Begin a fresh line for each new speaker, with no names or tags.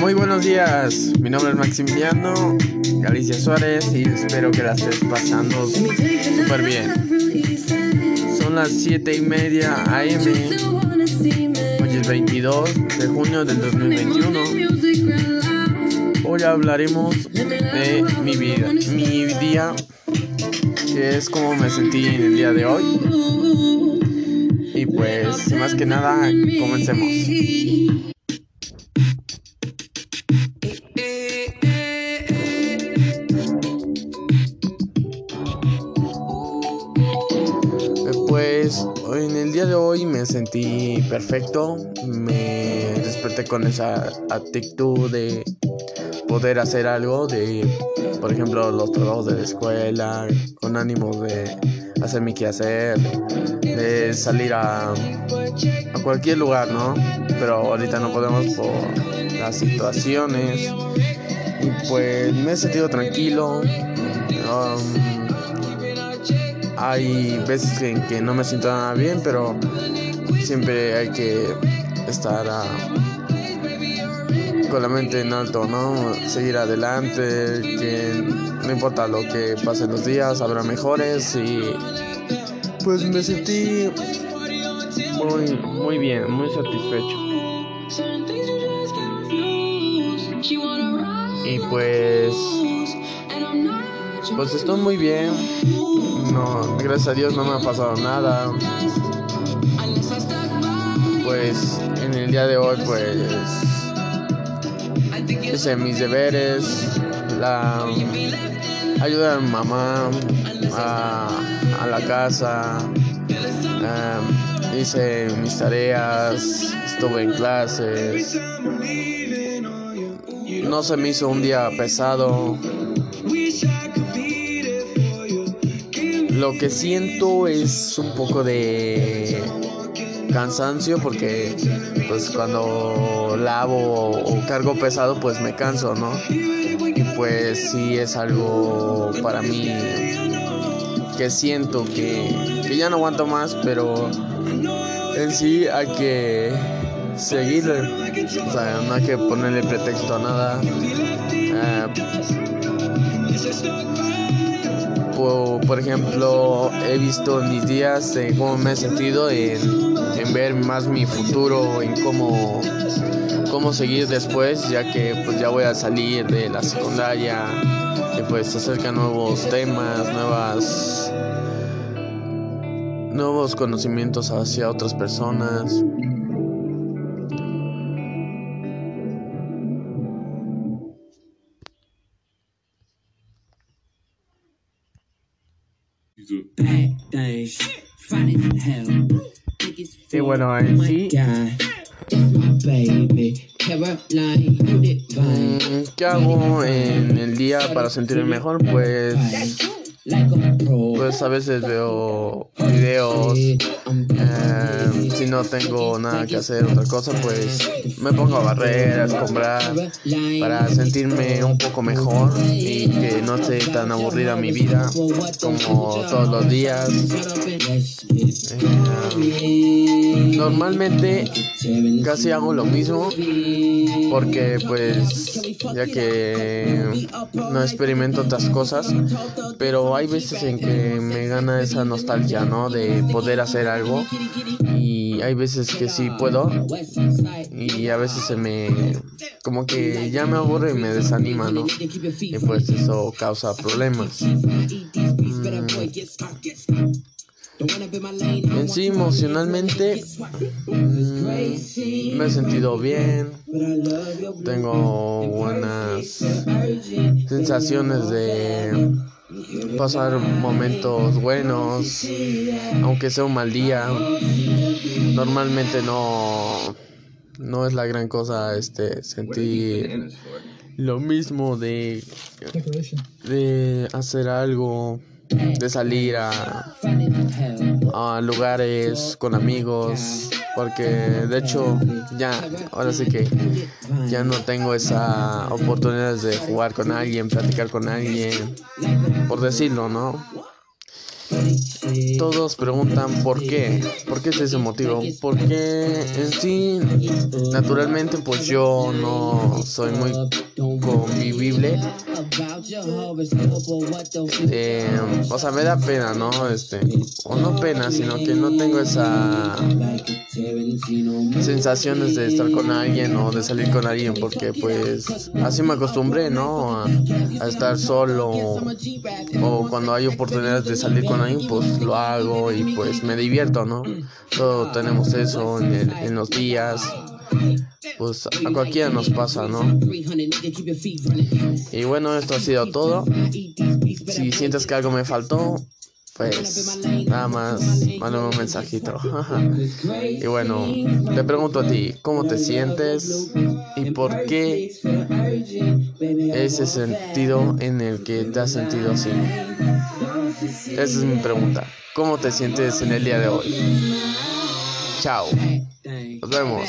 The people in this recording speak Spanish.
Muy buenos días. Mi nombre es Maximiliano Galicia Suárez y espero que la estés pasando súper bien. Son las 7 y media AM, hoy es 22 de junio del 2021. Hoy hablaremos de mi vida, mi día, que es como me sentí en el día de hoy. Y pues, más que nada, comencemos. Pues en el día de hoy me sentí perfecto, me desperté con esa actitud de poder hacer algo, de por ejemplo los trabajos de la escuela, con ánimo de hacer mi quehacer, de salir a, a cualquier lugar, ¿no? Pero ahorita no podemos por las situaciones. Y pues me he sentido tranquilo. Um, hay veces en que no me siento nada bien, pero siempre hay que estar ah, con la mente en alto, ¿no? Seguir adelante, que no importa lo que pasen los días, habrá mejores y pues me sentí muy, muy bien, muy satisfecho. Y pues, pues estoy muy bien. No, gracias a Dios no me ha pasado nada. Pues en el día de hoy, pues hice mis deberes, la ayuda a mi mamá a, a la casa, um, hice mis tareas, estuve en clases. No se me hizo un día pesado. Lo que siento es un poco de cansancio porque pues cuando lavo o cargo pesado pues me canso, ¿no? Y pues sí es algo para mí que siento que, que ya no aguanto más, pero en sí hay que seguir, o sea, no hay que ponerle pretexto a nada. Uh, por, por, ejemplo, he visto en mis días cómo me he sentido en, en, ver más mi futuro, en cómo, cómo seguir después, ya que pues ya voy a salir de la secundaria, y pues se acercan nuevos temas, nuevas nuevos conocimientos hacia otras personas. Y bueno, en sí, ¿qué hago en el día para sentirme mejor? Pues pues a veces veo videos, eh, si no tengo nada que hacer, otra cosa, pues me pongo a barrer, a escombrar, para sentirme un poco mejor y que no esté tan aburrida mi vida como todos los días. Eh, normalmente casi hago lo mismo porque pues ya que no experimento otras cosas, pero hay veces en que me gana esa nostalgia, ¿no? De poder hacer algo y hay veces que sí puedo y a veces se me como que ya me aburre y me desanima, ¿no? Y pues eso causa problemas. Mm. En sí, emocionalmente mmm, me he sentido bien. Tengo buenas sensaciones de pasar momentos buenos, aunque sea un mal día. Normalmente no no es la gran cosa este sentir lo mismo de de hacer algo de salir a, a lugares con amigos porque de hecho ya ahora sí que ya no tengo esa oportunidad de jugar con alguien platicar con alguien por decirlo no
todos preguntan por qué, por qué es ese motivo, porque en sí, naturalmente, pues yo no soy muy convivible. Eh, o sea, me da pena, ¿no? Este, o no pena, sino que no tengo esa sensaciones de estar con alguien o de salir con alguien, porque pues así me acostumbré, ¿no? A, a estar solo o cuando hay oportunidades de salir con alguien, pues lo hago y pues me divierto, ¿no? Todos tenemos eso en, en los días pues a cualquiera nos pasa, ¿no? Y bueno, esto ha sido todo. Si sientes que algo me faltó, pues nada más mándame un mensajito. y bueno, te pregunto a ti, ¿cómo te sientes y por qué ese sentido en el que te has sentido así? Esa es mi pregunta. ¿Cómo te sientes en el día de hoy? Chao. Nos vemos.